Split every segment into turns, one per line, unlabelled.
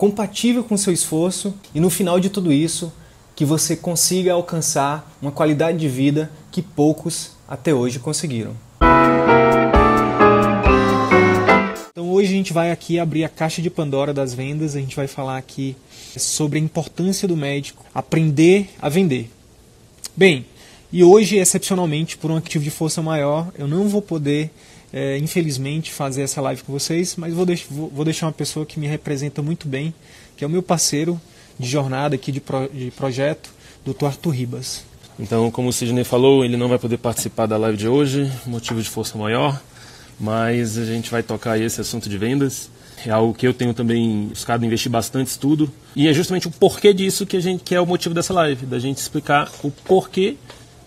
compatível com o seu esforço e no final de tudo isso, que você consiga alcançar uma qualidade de vida que poucos até hoje conseguiram. Então hoje a gente vai aqui abrir a caixa de Pandora das vendas, a gente vai falar aqui sobre a importância do médico aprender a vender. Bem, e hoje, excepcionalmente, por um ativo de força maior, eu não vou poder é, infelizmente, fazer essa live com vocês, mas vou, deix vou, deixar uma pessoa que me representa muito bem, que é o meu parceiro de jornada aqui de, pro de projeto, Dr. Arthur Ribas.
Então, como o Sidney falou, ele não vai poder participar da live de hoje, motivo de força maior, mas a gente vai tocar esse assunto de vendas. É algo que eu tenho também buscado investir bastante estudo. E é justamente o porquê disso que, a gente, que é o motivo dessa live, da gente explicar o porquê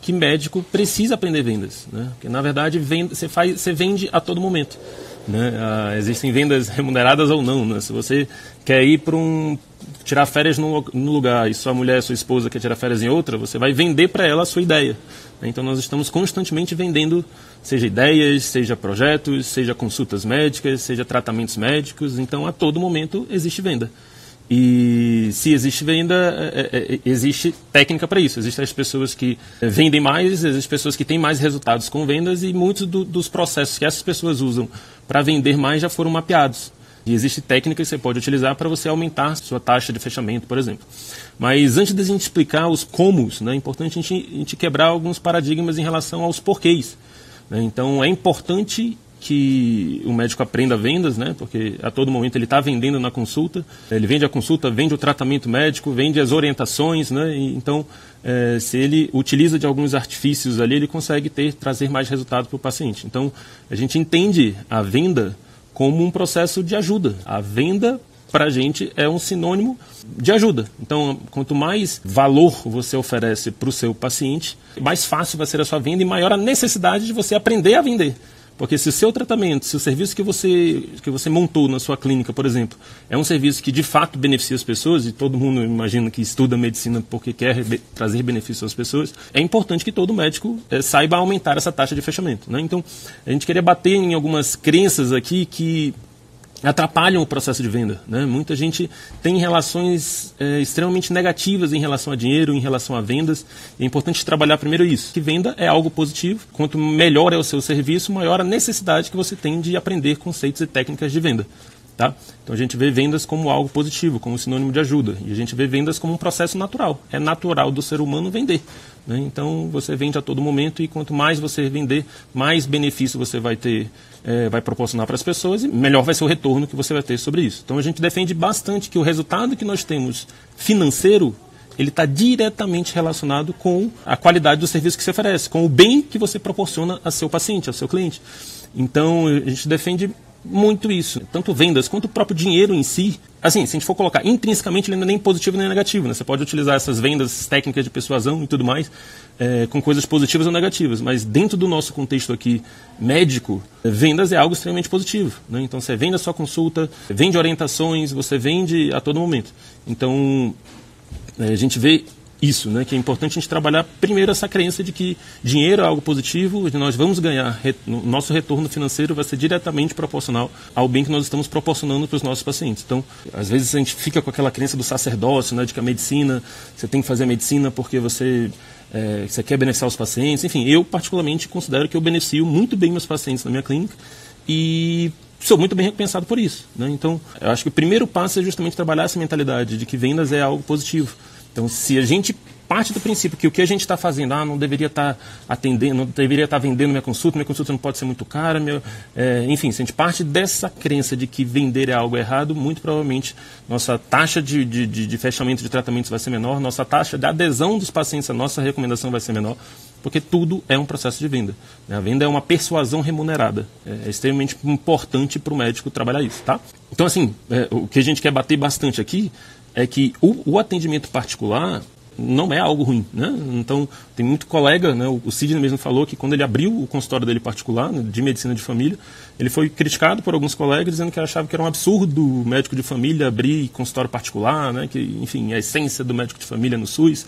que médico precisa aprender vendas, né? Porque na verdade você faz, você vende a todo momento, né? Ah, existem vendas remuneradas ou não, né? Se você quer ir para um tirar férias no, no, lugar e sua mulher, sua esposa quer tirar férias em outra, você vai vender para ela a sua ideia. Né? Então nós estamos constantemente vendendo, seja ideias, seja projetos, seja consultas médicas, seja tratamentos médicos. Então a todo momento existe venda. E se existe venda, é, é, é existe técnica para isso. Existem as pessoas que vendem mais, existem pessoas que têm mais resultados com vendas e muitos do, dos processos que essas pessoas usam para vender mais já foram mapeados. E existe técnica que você pode utilizar para você aumentar sua taxa de fechamento, por exemplo. Mas antes de a gente explicar os comos, né, é importante a gente, a gente quebrar alguns paradigmas em relação aos porquês. Né? Então é importante que o médico aprenda vendas, né? Porque a todo momento ele está vendendo na consulta. Ele vende a consulta, vende o tratamento médico, vende as orientações, né? E, então, é, se ele utiliza de alguns artifícios ali, ele consegue ter trazer mais resultado para o paciente. Então, a gente entende a venda como um processo de ajuda. A venda para a gente é um sinônimo de ajuda. Então, quanto mais valor você oferece para o seu paciente, mais fácil vai ser a sua venda e maior a necessidade de você aprender a vender. Porque se o seu tratamento, se o serviço que você, que você montou na sua clínica, por exemplo, é um serviço que de fato beneficia as pessoas, e todo mundo imagina que estuda medicina porque quer trazer benefício às pessoas, é importante que todo médico é, saiba aumentar essa taxa de fechamento. Né? Então, a gente queria bater em algumas crenças aqui que atrapalham o processo de venda. Né? Muita gente tem relações é, extremamente negativas em relação a dinheiro, em relação a vendas. É importante trabalhar primeiro isso, que venda é algo positivo. Quanto melhor é o seu serviço, maior a necessidade que você tem de aprender conceitos e técnicas de venda. Tá? Então a gente vê vendas como algo positivo, como sinônimo de ajuda. E a gente vê vendas como um processo natural. É natural do ser humano vender. Né? Então você vende a todo momento e quanto mais você vender, mais benefício você vai ter, é, vai proporcionar para as pessoas e melhor vai ser o retorno que você vai ter sobre isso. Então a gente defende bastante que o resultado que nós temos financeiro ele está diretamente relacionado com a qualidade do serviço que você oferece, com o bem que você proporciona a seu paciente, ao seu cliente. Então a gente defende muito isso. Tanto vendas quanto o próprio dinheiro em si. Assim, se a gente for colocar intrinsecamente, ele não é nem positivo nem negativo. Né? Você pode utilizar essas vendas técnicas de persuasão e tudo mais é, com coisas positivas ou negativas. Mas dentro do nosso contexto aqui médico, vendas é algo extremamente positivo. Né? Então você vende a sua consulta, vende orientações, você vende a todo momento. Então é, a gente vê isso, né? Que é importante a gente trabalhar primeiro essa crença de que dinheiro é algo positivo, nós vamos ganhar, o nosso retorno financeiro vai ser diretamente proporcional ao bem que nós estamos proporcionando para os nossos pacientes. Então, às vezes a gente fica com aquela crença do sacerdócio, né? De que a medicina, você tem que fazer a medicina porque você é, você quer beneficiar os pacientes. Enfim, eu particularmente considero que eu beneficio muito bem meus pacientes na minha clínica e sou muito bem recompensado por isso. Né? Então, eu acho que o primeiro passo é justamente trabalhar essa mentalidade de que vendas é algo positivo. Então, se a gente parte do princípio que o que a gente está fazendo, ah, não deveria estar tá atendendo, não deveria estar tá vendendo minha consulta, minha consulta não pode ser muito cara, meu, é, enfim, se a gente parte dessa crença de que vender é algo errado, muito provavelmente nossa taxa de, de, de, de fechamento de tratamentos vai ser menor, nossa taxa de adesão dos pacientes à nossa recomendação vai ser menor, porque tudo é um processo de venda. A venda é uma persuasão remunerada. É, é extremamente importante para o médico trabalhar isso, tá? Então, assim, é, o que a gente quer bater bastante aqui é que o, o atendimento particular não é algo ruim, né? Então, tem muito colega, né? O Sidney mesmo falou que quando ele abriu o consultório dele particular, né, de medicina de família, ele foi criticado por alguns colegas dizendo que achava que era um absurdo o médico de família abrir consultório particular, né? Que, enfim, a essência do médico de família no SUS.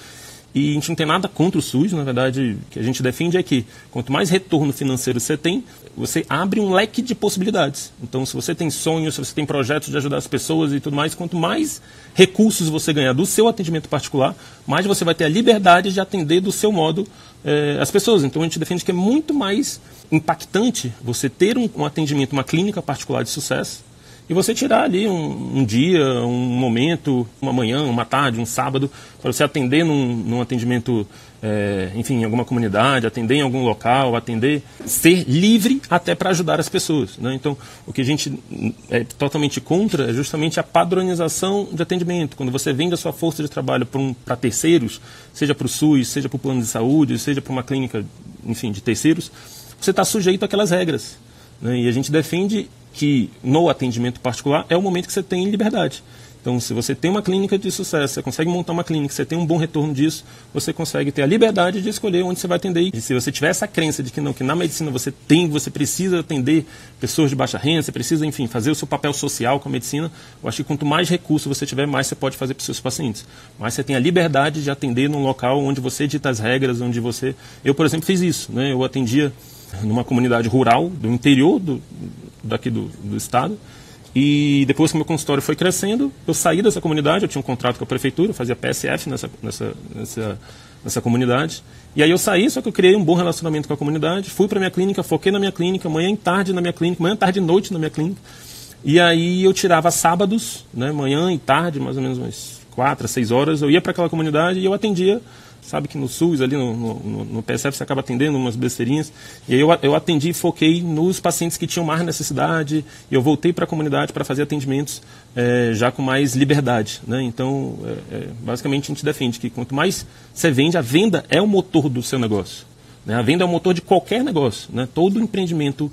E a gente não tem nada contra o SUS, na verdade, o que a gente defende é que quanto mais retorno financeiro você tem, você abre um leque de possibilidades. Então, se você tem sonhos, se você tem projetos de ajudar as pessoas e tudo mais, quanto mais recursos você ganhar do seu atendimento particular, mais você vai ter a liberdade de atender do seu modo eh, as pessoas. Então, a gente defende que é muito mais impactante você ter um, um atendimento, uma clínica particular de sucesso, e você tirar ali um, um, dia, um momento, uma manhã, uma tarde, um sábado, para você atender num, num atendimento, é, enfim, em alguma comunidade, atender em algum local, atender, ser livre até para ajudar as pessoas. Né? Então, o que a gente é totalmente contra é justamente a padronização de atendimento. Quando você vende a sua força de trabalho para um, terceiros, seja para o SUS, seja para o plano de saúde, seja para uma clínica, enfim, de terceiros, você está sujeito àquelas regras. Né? E a gente defende que no atendimento particular é o momento que você tem liberdade. Então, se você tem uma clínica de sucesso, você consegue montar uma clínica, você tem um bom retorno disso, você consegue ter a liberdade de escolher onde você vai atender. E se você tiver essa crença de que não, que na medicina você tem, você precisa atender pessoas de baixa renda, você precisa, enfim, fazer o seu papel social com a medicina, eu acho que quanto mais recursos você tiver, mais você pode fazer para os seus pacientes. Mais você tem a liberdade de atender num local onde você dita as regras, onde você... Eu, por exemplo, fiz isso, né? Eu atendia numa comunidade rural do interior do, daqui do, do estado. E depois que meu consultório foi crescendo, eu saí dessa comunidade, eu tinha um contrato com a prefeitura, fazia PSF nessa, nessa, nessa, nessa comunidade. E aí eu saí, só que eu criei um bom relacionamento com a comunidade, fui para minha clínica, foquei na minha clínica, manhã e tarde na minha clínica, manhã, tarde e noite na minha clínica. E aí eu tirava sábados, né, manhã e tarde, mais ou menos umas quatro, seis horas, eu ia para aquela comunidade e eu atendia sabe que no SUS, ali no, no, no, PSF, você acaba atendendo umas besteirinhas. E aí eu, eu atendi e foquei nos pacientes que tinham mais necessidade, e eu voltei para a comunidade para fazer atendimentos é, já com mais liberdade. Né? Então, é, é, basicamente, a gente defende que quanto mais você vende, a venda é o motor do seu negócio. Né? A venda é o motor de qualquer negócio. Né? Todo empreendimento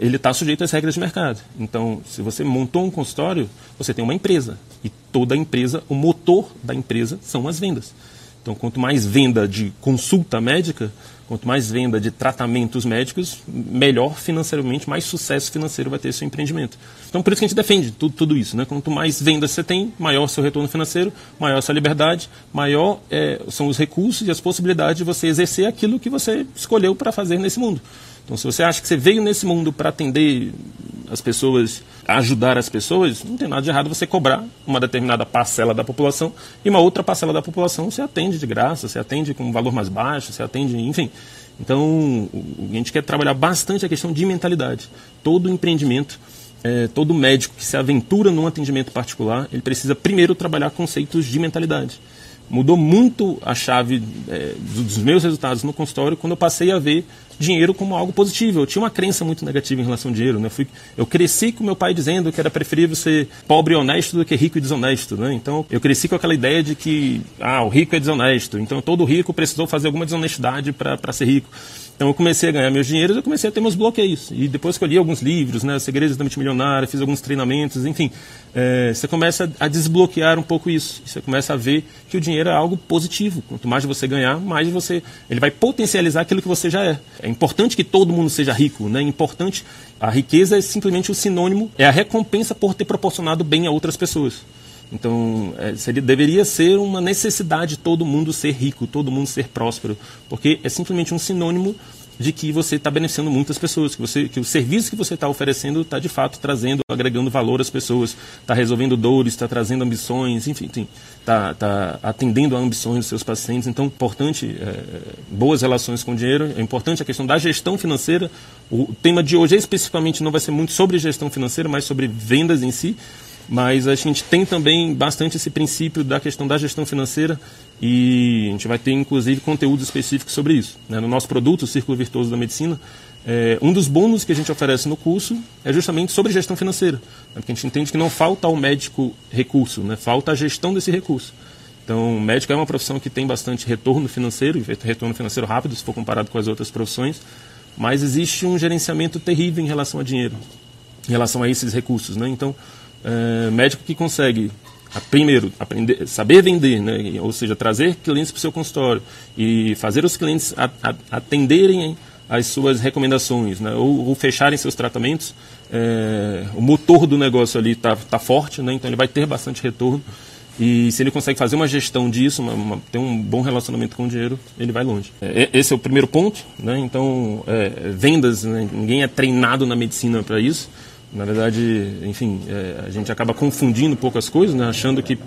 ele está sujeito às regras de mercado. Então, se você montou um consultório, você tem uma empresa. E toda empresa, o motor da empresa são as vendas. Então, quanto mais venda de consulta médica, quanto mais venda de tratamentos médicos, melhor financeiramente, mais sucesso financeiro vai ter seu empreendimento. Então, por isso que a gente defende tudo, tudo isso. Né? Quanto mais vendas você tem, maior seu retorno financeiro, maior sua liberdade, maior é, são os recursos e as possibilidades de você exercer aquilo que você escolheu para fazer nesse mundo. Então, se você acha que você veio nesse mundo para atender as pessoas, ajudar as pessoas, não tem nada de errado você cobrar uma determinada parcela da população e uma outra parcela da população você atende de graça, você atende com um valor mais baixo, você atende, enfim. Então, a gente quer trabalhar bastante a questão de mentalidade. Todo empreendimento, é, todo médico que se aventura num atendimento particular, ele precisa primeiro trabalhar conceitos de mentalidade mudou muito a chave é, dos meus resultados no consultório quando eu passei a ver dinheiro como algo positivo. Eu tinha uma crença muito negativa em relação ao dinheiro. Né? Eu, fui, eu cresci com meu pai dizendo que era preferível ser pobre e honesto do que rico e desonesto. Né? Então eu cresci com aquela ideia de que ah, o rico é desonesto. Então todo rico precisou fazer alguma desonestidade para ser rico. Então eu comecei a ganhar meus dinheiros, eu comecei a ter meus bloqueios. E depois que eu li alguns livros, né, Segredos da Mente Milionária, fiz alguns treinamentos, enfim, é, você começa a desbloquear um pouco isso. Você começa a ver que o dinheiro é algo positivo. Quanto mais você ganhar, mais você, ele vai potencializar aquilo que você já é. É importante que todo mundo seja rico, né? É importante. A riqueza é simplesmente o sinônimo, é a recompensa por ter proporcionado bem a outras pessoas. Então, é, seria, deveria ser uma necessidade todo mundo ser rico, todo mundo ser próspero, porque é simplesmente um sinônimo de que você está beneficiando muitas pessoas, que, você, que o serviço que você está oferecendo está de fato trazendo, agregando valor às pessoas, está resolvendo dores, está trazendo ambições, enfim, está tá atendendo a ambições dos seus pacientes. Então, é importante é, boas relações com o dinheiro, é importante a questão da gestão financeira. O tema de hoje especificamente não vai ser muito sobre gestão financeira, mas sobre vendas em si mas a gente tem também bastante esse princípio da questão da gestão financeira e a gente vai ter inclusive conteúdo específico sobre isso. Né? No nosso produto, o Círculo Virtuoso da Medicina, é, um dos bônus que a gente oferece no curso é justamente sobre gestão financeira, né? porque a gente entende que não falta ao médico recurso, né? falta a gestão desse recurso. Então, médico é uma profissão que tem bastante retorno financeiro, retorno financeiro rápido, se for comparado com as outras profissões, mas existe um gerenciamento terrível em relação a dinheiro, em relação a esses recursos. Né? Então, é, médico que consegue primeiro, aprender, saber vender, né? ou seja, trazer clientes para o seu consultório e fazer os clientes atenderem as suas recomendações, né? ou, ou fecharem seus tratamentos, é, o motor do negócio ali está tá forte, né? então ele vai ter bastante retorno. E se ele consegue fazer uma gestão disso, uma, uma, ter um bom relacionamento com o dinheiro, ele vai longe. É, esse é o primeiro ponto. Né? Então, é, vendas, né? ninguém é treinado na medicina para isso. Na verdade, enfim, é, a gente acaba confundindo poucas coisas, né? achando que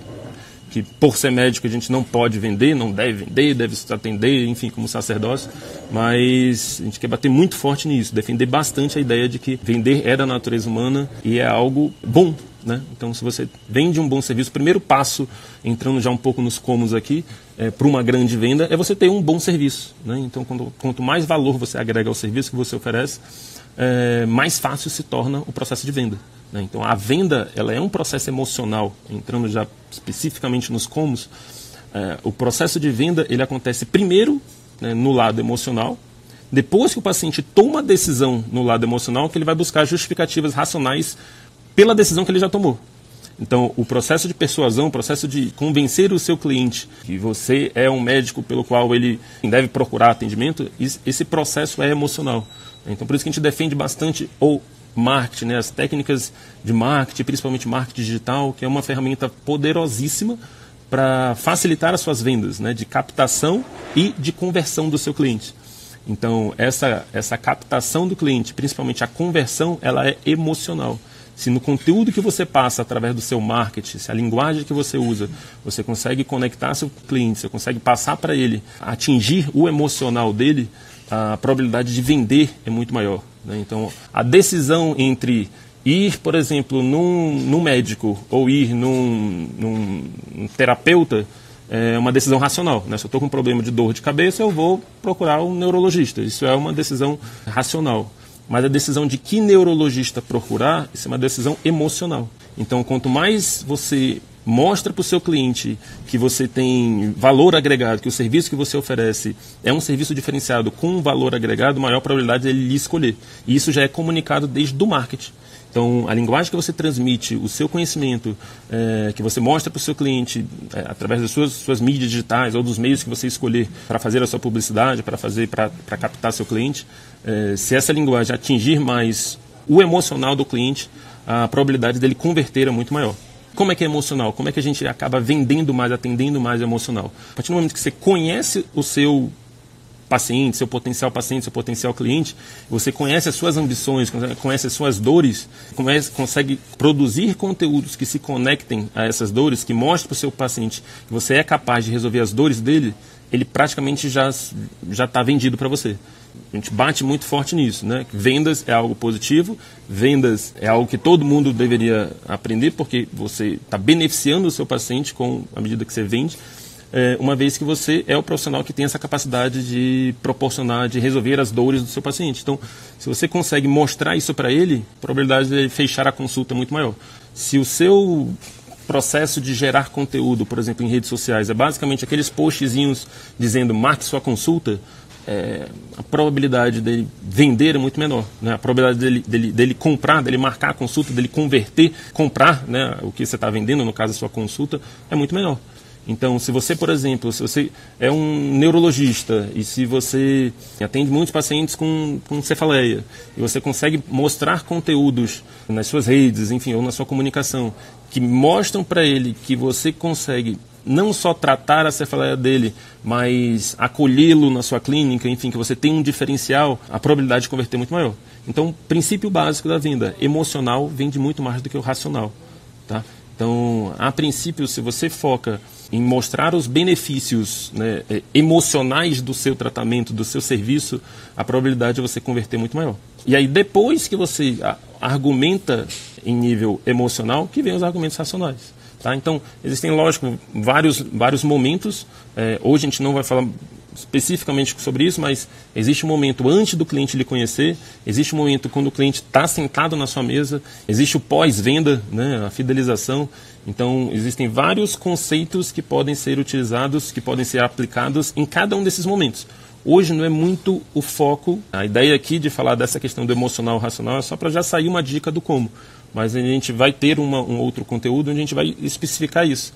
que por ser médico a gente não pode vender, não deve vender, deve atender, enfim, como sacerdócio, mas a gente quer bater muito forte nisso, defender bastante a ideia de que vender é da natureza humana e é algo bom, né? Então, se você vende um bom serviço, o primeiro passo, entrando já um pouco nos comos aqui, é, para uma grande venda, é você ter um bom serviço. Né? Então, quando, quanto mais valor você agrega ao serviço que você oferece, é, mais fácil se torna o processo de venda. Né? Então, a venda ela é um processo emocional, entrando já especificamente nos comos. É, o processo de venda ele acontece primeiro né, no lado emocional, depois que o paciente toma a decisão no lado emocional, que ele vai buscar justificativas racionais pela decisão que ele já tomou. Então, o processo de persuasão, o processo de convencer o seu cliente que você é um médico pelo qual ele deve procurar atendimento, esse processo é emocional. Então, por isso que a gente defende bastante o marketing, né, as técnicas de marketing, principalmente marketing digital, que é uma ferramenta poderosíssima para facilitar as suas vendas, né, de captação e de conversão do seu cliente. Então, essa, essa captação do cliente, principalmente a conversão, ela é emocional. Se no conteúdo que você passa através do seu marketing, se a linguagem que você usa, você consegue conectar seu cliente, você consegue passar para ele, atingir o emocional dele, a probabilidade de vender é muito maior. Né? Então, a decisão entre ir, por exemplo, num, num médico ou ir num, num, terapeuta é uma decisão racional. Né? Se eu estou com um problema de dor de cabeça, eu vou procurar um neurologista. Isso é uma decisão racional. Mas a decisão de que neurologista procurar, isso é uma decisão emocional. Então, quanto mais você mostra para o seu cliente que você tem valor agregado, que o serviço que você oferece é um serviço diferenciado com valor agregado, maior probabilidade dele lhe escolher. E isso já é comunicado desde o marketing. Então, a linguagem que você transmite, o seu conhecimento, é, que você mostra para o seu cliente é, através das suas, suas mídias digitais ou dos meios que você escolher para fazer a sua publicidade, para fazer para captar seu cliente, é, se essa linguagem atingir mais o emocional do cliente, a probabilidade dele converter é muito maior. Como é que é emocional? Como é que a gente acaba vendendo mais, atendendo mais emocional? A partir do momento que você conhece o seu paciente, seu potencial paciente, seu potencial cliente, você conhece as suas ambições, conhece as suas dores, conhece, consegue produzir conteúdos que se conectem a essas dores, que mostrem para o seu paciente que você é capaz de resolver as dores dele, ele praticamente já já está vendido para você. A gente bate muito forte nisso, né? Vendas é algo positivo, vendas é algo que todo mundo deveria aprender, porque você está beneficiando o seu paciente com a medida que você vende, é, uma vez que você é o profissional que tem essa capacidade de proporcionar, de resolver as dores do seu paciente. Então, se você consegue mostrar isso para ele, a probabilidade de fechar a consulta é muito maior. Se o seu processo de gerar conteúdo, por exemplo, em redes sociais, é basicamente aqueles postzinhos dizendo marque sua consulta, é, a probabilidade dele vender é muito menor. Né? A probabilidade dele, dele, dele, comprar, dele marcar a consulta, dele converter, comprar né, o que você está vendendo, no caso a sua consulta, é muito menor. Então, se você, por exemplo, se você é um neurologista e se você atende muitos pacientes com, com cefaleia e você consegue mostrar conteúdos nas suas redes, enfim, ou na sua comunicação, que mostram para ele que você consegue não só tratar a cefaleia dele, mas acolhê-lo na sua clínica, enfim, que você tem um diferencial, a probabilidade de converter é muito maior. Então, princípio básico da venda, emocional vende muito mais do que o racional, tá? Então, a princípio, se você foca em mostrar os benefícios né, é, emocionais do seu tratamento, do seu serviço, a probabilidade de você converter é muito maior. E aí, depois que você argumenta em nível emocional, que vem os argumentos racionais. Tá? Então, existem, lógico, vários, vários momentos. É, hoje a gente não vai falar especificamente sobre isso, mas existe um momento antes do cliente lhe conhecer, existe um momento quando o cliente está sentado na sua mesa, existe o pós-venda, né, a fidelização. Então, existem vários conceitos que podem ser utilizados, que podem ser aplicados em cada um desses momentos. Hoje não é muito o foco. A ideia aqui de falar dessa questão do emocional racional é só para já sair uma dica do como. mas a gente vai ter uma, um outro conteúdo onde a gente vai especificar isso.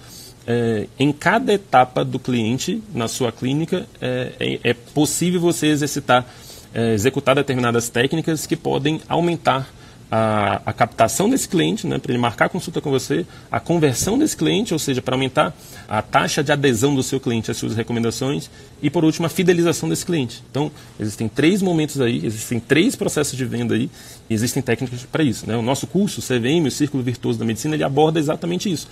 É, em cada etapa do cliente na sua clínica é, é, é possível você exercitar, é, executar determinadas técnicas que podem aumentar a, a captação desse cliente, né, para ele marcar consulta com você, a conversão desse cliente, ou seja, para aumentar a taxa de adesão do seu cliente às suas recomendações, e por último, a fidelização desse cliente. Então, existem três momentos aí, existem três processos de venda aí, e existem técnicas para isso. Né? O nosso curso, o CVM, o Círculo Virtuoso da Medicina, ele aborda exatamente isso.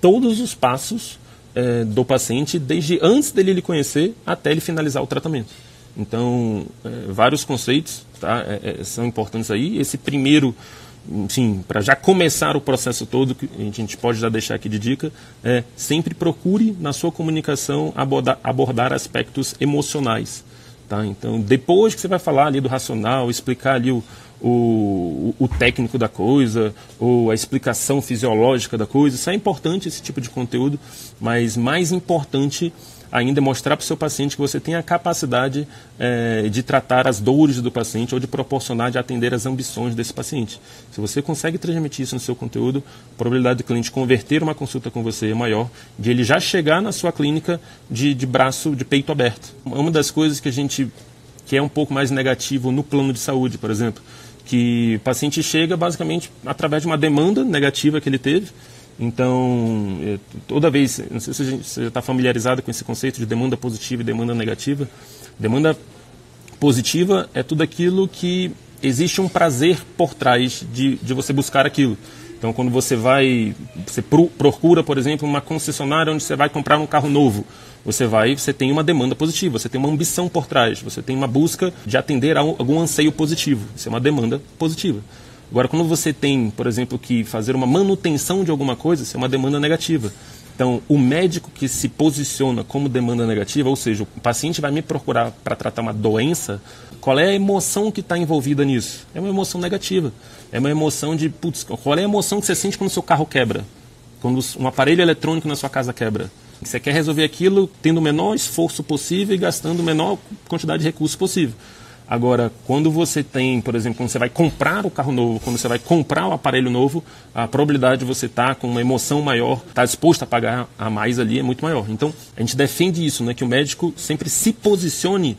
Todos os passos é, do paciente, desde antes dele lhe conhecer até ele finalizar o tratamento. Então, é, vários conceitos tá, é, é, são importantes aí. Esse primeiro, enfim, para já começar o processo todo, que a gente pode já deixar aqui de dica, é sempre procure na sua comunicação abordar, abordar aspectos emocionais. Tá? Então, depois que você vai falar ali do racional, explicar ali o, o, o, técnico da coisa, ou a explicação fisiológica da coisa, isso é importante, esse tipo de conteúdo, mas mais importante ainda mostrar para o seu paciente que você tem a capacidade é, de tratar as dores do paciente ou de proporcionar, de atender as ambições desse paciente. Se você consegue transmitir isso no seu conteúdo, a probabilidade do cliente converter uma consulta com você é maior, de ele já chegar na sua clínica de, de braço, de peito aberto. Uma das coisas que a gente que é um pouco mais negativo no plano de saúde, por exemplo, que o paciente chega basicamente através de uma demanda negativa que ele teve, então, é, toda vez, não sei se você está familiarizado com esse conceito de demanda positiva e demanda negativa. Demanda positiva é tudo aquilo que existe um prazer por trás de, de você buscar aquilo. Então, quando você vai, você procura, por exemplo, uma concessionária onde você vai comprar um carro novo, você vai, você tem uma demanda positiva, você tem uma ambição por trás, você tem uma busca de atender a algum anseio positivo. Isso é uma demanda positiva. Agora, quando você tem, por exemplo, que fazer uma manutenção de alguma coisa, isso é uma demanda negativa. Então, o médico que se posiciona como demanda negativa, ou seja, o paciente vai me procurar para tratar uma doença, qual é a emoção que está envolvida nisso? É uma emoção negativa. É uma emoção de, putz, qual é a emoção que você sente quando seu carro quebra? Quando um aparelho eletrônico na sua casa quebra? Você quer resolver aquilo tendo o menor esforço possível e gastando a menor quantidade de recursos possível. Agora, quando você tem, por exemplo, quando você vai comprar o carro novo, quando você vai comprar o aparelho novo, a probabilidade de você estar tá com uma emoção maior, estar tá disposto a pagar a mais ali é muito maior. Então, a gente defende isso, né, que o médico sempre se posicione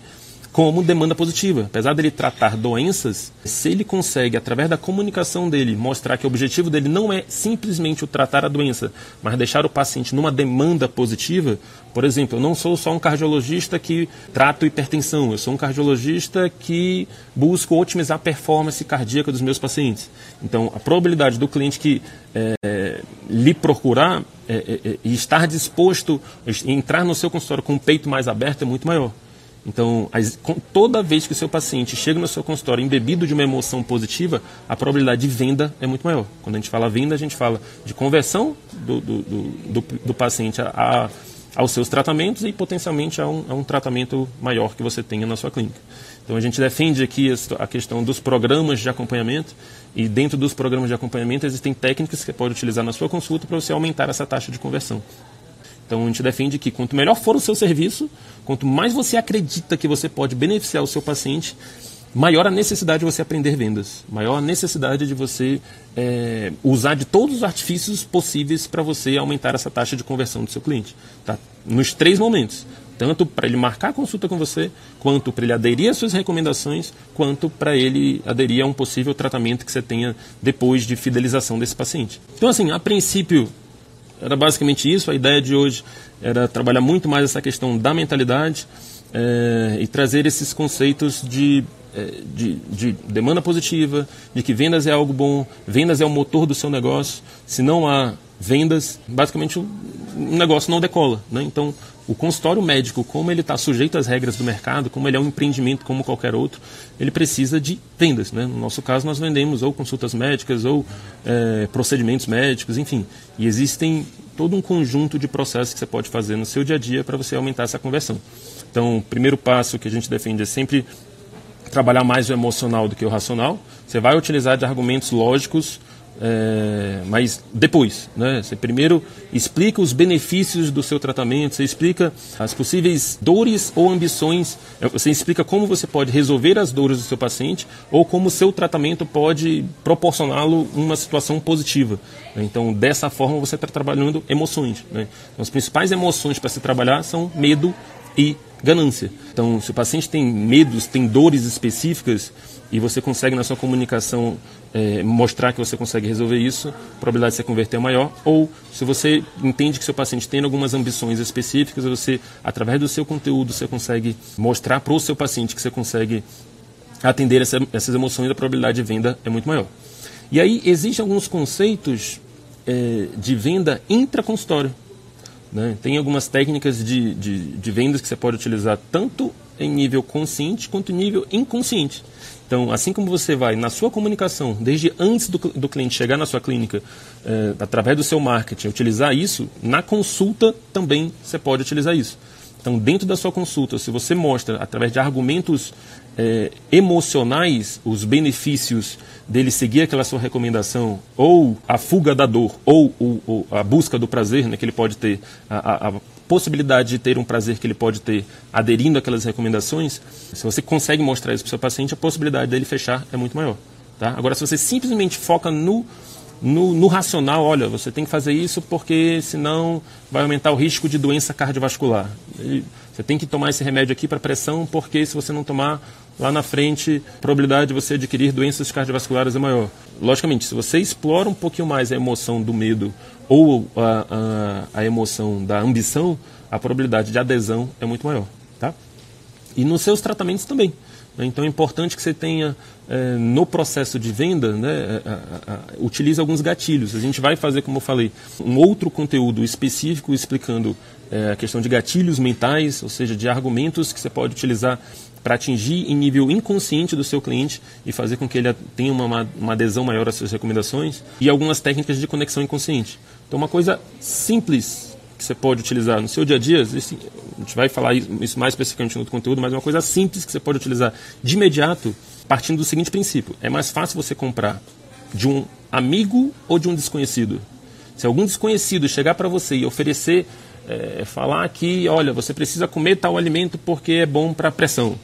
como demanda positiva. Apesar dele tratar doenças, se ele consegue, através da comunicação dele, mostrar que o objetivo dele não é simplesmente o tratar a doença, mas deixar o paciente numa demanda positiva, por exemplo, eu não sou só um cardiologista que trato hipertensão, eu sou um cardiologista que busco otimizar a performance cardíaca dos meus pacientes. Então, a probabilidade do cliente que é, lhe procurar é, é, é e estar disposto a entrar no seu consultório com o peito mais aberto é muito maior. Então, toda vez que o seu paciente chega no seu consultório embebido de uma emoção positiva, a probabilidade de venda é muito maior. Quando a gente fala venda, a gente fala de conversão do, do, do, do paciente a, a, aos seus tratamentos e potencialmente a um, a um, tratamento maior que você tenha na sua clínica. Então, a gente defende aqui a questão dos programas de acompanhamento e dentro dos programas de acompanhamento existem técnicas que você pode utilizar na sua consulta para você aumentar essa taxa de conversão. Então a gente defende que quanto melhor for o seu serviço, quanto mais você acredita que você pode beneficiar o seu paciente, maior a necessidade de você aprender vendas, maior a necessidade de você é, usar de todos os artifícios possíveis para você aumentar essa taxa de conversão do seu cliente. Tá? Nos três momentos. Tanto para ele marcar a consulta com você, quanto para ele aderir às suas recomendações, quanto para ele aderir a um possível tratamento que você tenha depois de fidelização desse paciente. Então, assim, a princípio, era basicamente isso. A ideia de hoje era trabalhar muito mais essa questão da mentalidade é, e trazer esses conceitos de, é, de, de, demanda positiva, de que vendas é algo bom, vendas é o motor do seu negócio. Se não há vendas, basicamente o negócio não decola. Né? Então, o consultório médico, como ele está sujeito às regras do mercado, como ele é um empreendimento como qualquer outro, ele precisa de vendas. Né? No nosso caso, nós vendemos ou consultas médicas ou é, procedimentos médicos, enfim. E existem todo um conjunto de processos que você pode fazer no seu dia a dia para você aumentar essa conversão. Então, o primeiro passo que a gente defende é sempre trabalhar mais o emocional do que o racional. Você vai utilizar de argumentos lógicos é, mas depois, né? Você primeiro explica os benefícios do seu tratamento, você explica as possíveis dores ou ambições, é, você explica como você pode resolver as dores do seu paciente ou como o seu tratamento pode proporcioná-lo uma situação positiva. Né? Então, dessa forma, você está trabalhando emoções. Né? Então, as principais emoções para se trabalhar são medo e ganância. Então, se o paciente tem medos, tem dores específicas e você consegue na sua comunicação é, mostrar que você consegue resolver isso, a probabilidade de você converter é maior. Ou se você entende que seu paciente tem algumas ambições específicas, você, através do seu conteúdo, você consegue mostrar para o seu paciente que você consegue atender essa, essas emoções, a probabilidade de venda é muito maior. E aí existem alguns conceitos é, de venda intraconsultório. Né? Tem algumas técnicas de, de, de vendas que você pode utilizar tanto em nível consciente quanto em nível inconsciente. Então, assim como você vai na sua comunicação, desde antes do, do cliente chegar na sua clínica, é, através do seu marketing, utilizar isso, na consulta também você pode utilizar isso. Então, dentro da sua consulta, se você mostra, através de argumentos é, emocionais, os benefícios dele seguir aquela sua recomendação, ou a fuga da dor, ou, ou a busca do prazer né, que ele pode ter, a, a possibilidade de ter um prazer que ele pode ter aderindo àquelas recomendações, se você consegue mostrar isso para o seu paciente, a possibilidade dele fechar é muito maior. Tá? Agora, se você simplesmente foca no, no, no, racional, olha, você tem que fazer isso porque senão vai aumentar o risco de doença cardiovascular. Você tem que tomar esse remédio aqui para pressão porque se você não tomar lá na frente, a probabilidade de você adquirir doenças cardiovasculares é maior. Logicamente, se você explora um pouquinho mais a emoção do medo ou a, a, a emoção da ambição, a probabilidade de adesão é muito maior. Tá? E nos seus tratamentos também. Né? Então é importante que você tenha é, no processo de venda, né, a, a, utilize alguns gatilhos. A gente vai fazer, como eu falei, um outro conteúdo específico explicando é, a questão de gatilhos mentais, ou seja, de argumentos que você pode utilizar para atingir em nível inconsciente do seu cliente e fazer com que ele tenha uma, uma adesão maior às suas recomendações e algumas técnicas de conexão inconsciente. Então, uma coisa simples que você pode utilizar no seu dia a dia, a gente vai falar isso mais especificamente no outro conteúdo, mas uma coisa simples que você pode utilizar de imediato, partindo do seguinte princípio: é mais fácil você comprar de um amigo ou de um desconhecido. Se algum desconhecido chegar para você e oferecer, é, falar que, olha, você precisa comer tal alimento porque é bom para a pressão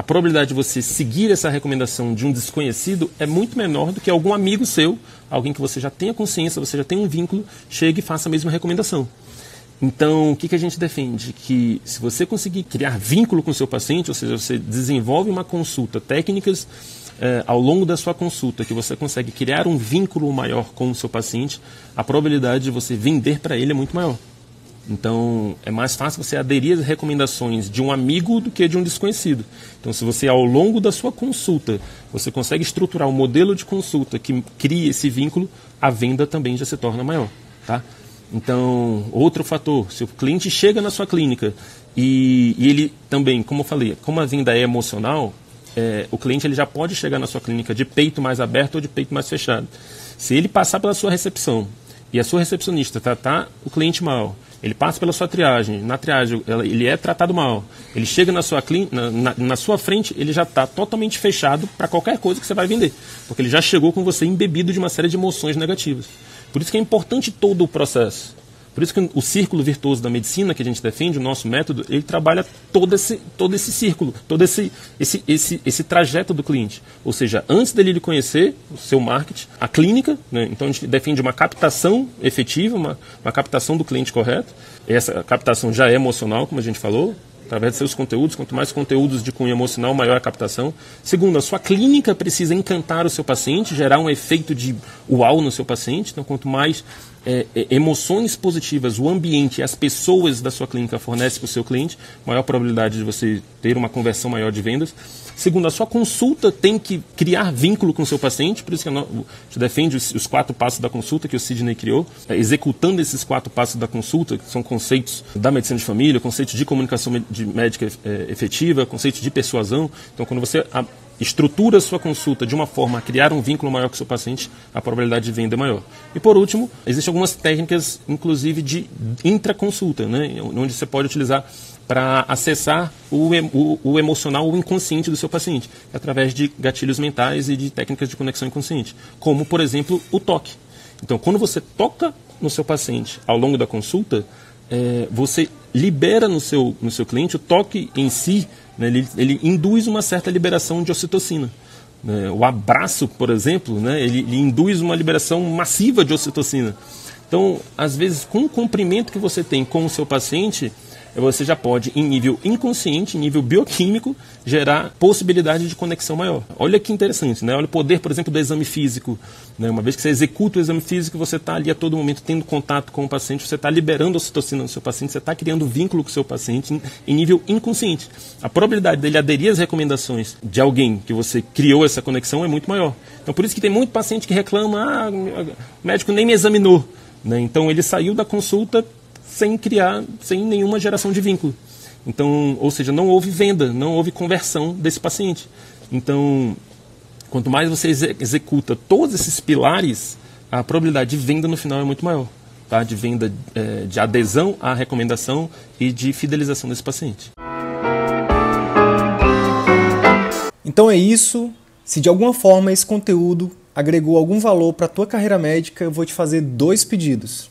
a probabilidade de você seguir essa recomendação de um desconhecido é muito menor do que algum amigo seu, alguém que você já tenha consciência, você já tem um vínculo, chegue e faça a mesma recomendação. Então, o que, que a gente defende? Que se você conseguir criar vínculo com o seu paciente, ou seja, você desenvolve uma consulta, técnicas eh, ao longo da sua consulta, que você consegue criar um vínculo maior com o seu paciente, a probabilidade de você vender para ele é muito maior. Então, é mais fácil você aderir às recomendações de um amigo do que de um desconhecido. Então, se você, ao longo da sua consulta, você consegue estruturar um modelo de consulta que crie esse vínculo, a venda também já se torna maior. Tá? Então, outro fator, se o cliente chega na sua clínica e, e ele também, como eu falei, como a venda é emocional, é, o cliente ele já pode chegar na sua clínica de peito mais aberto ou de peito mais fechado. Se ele passar pela sua recepção e a sua recepcionista tratar o cliente mal, ele passa pela sua triagem, na triagem ele é tratado mal, ele chega na sua, na, na, na sua frente, ele já está totalmente fechado para qualquer coisa que você vai vender, porque ele já chegou com você embebido de uma série de emoções negativas. Por isso que é importante todo o processo. Por isso que o círculo virtuoso da medicina que a gente defende, o nosso método, ele trabalha todo esse, todo esse círculo, todo esse, esse, esse, esse trajeto do cliente. Ou seja, antes dele lhe conhecer, o seu marketing, a clínica, né? então a gente defende uma captação efetiva, uma, uma captação do cliente correto. Essa captação já é emocional, como a gente falou, através de seus conteúdos. Quanto mais conteúdos de cunho emocional, maior a captação. Segundo, a sua clínica precisa encantar o seu paciente, gerar um efeito de uau no seu paciente. Então, quanto mais é, é, emoções positivas o ambiente as pessoas da sua clínica fornecem para o seu cliente, maior probabilidade de você ter uma conversão maior de vendas. Segundo, a sua consulta tem que criar vínculo com o seu paciente, por isso que gente defende os, os quatro passos da consulta que o Sidney criou, é, executando esses quatro passos da consulta, que são conceitos da medicina de família, conceitos de comunicação de médica é, efetiva, conceitos de persuasão. Então, quando você a, estrutura a sua consulta de uma forma a criar um vínculo maior com o seu paciente, a probabilidade de venda é maior. E por último, existem algumas técnicas, inclusive de intraconsulta, né, onde você pode utilizar para acessar o, o, o, emocional, o inconsciente do seu paciente, através de gatilhos mentais e de técnicas de conexão inconsciente, como, por exemplo, o toque. Então, quando você toca no seu paciente ao longo da consulta, é, você libera no seu, no seu cliente o toque em si né, ele, ele, induz uma certa liberação de ocitocina. Né? O abraço, por exemplo, né, ele, ele, induz uma liberação massiva de ocitocina. Então, às vezes, com o comprimento que você tem com o seu paciente, você já pode, em nível inconsciente, em nível bioquímico, gerar possibilidade de conexão maior. Olha que interessante, né? Olha o poder, por exemplo, do exame físico. Né? Uma vez que você executa o exame físico, você está ali a todo momento tendo contato com o paciente, você está liberando a citocina no seu paciente, você está criando vínculo com o seu paciente em, nível inconsciente. A probabilidade dele aderir às recomendações de alguém que você criou essa conexão é muito maior. Então, por isso que tem muito paciente que reclama, ah, o médico nem me examinou. Né? Então, ele saiu da consulta sem criar, sem nenhuma geração de vínculo. Então, ou seja, não houve venda, não houve conversão desse paciente. Então, quanto mais você executa todos esses pilares, a probabilidade de venda no final é muito maior. Tá? De venda, é, de adesão à recomendação e de fidelização desse paciente.
Então é isso. Se de alguma forma esse conteúdo agregou algum valor para a tua carreira médica, eu vou te fazer dois pedidos.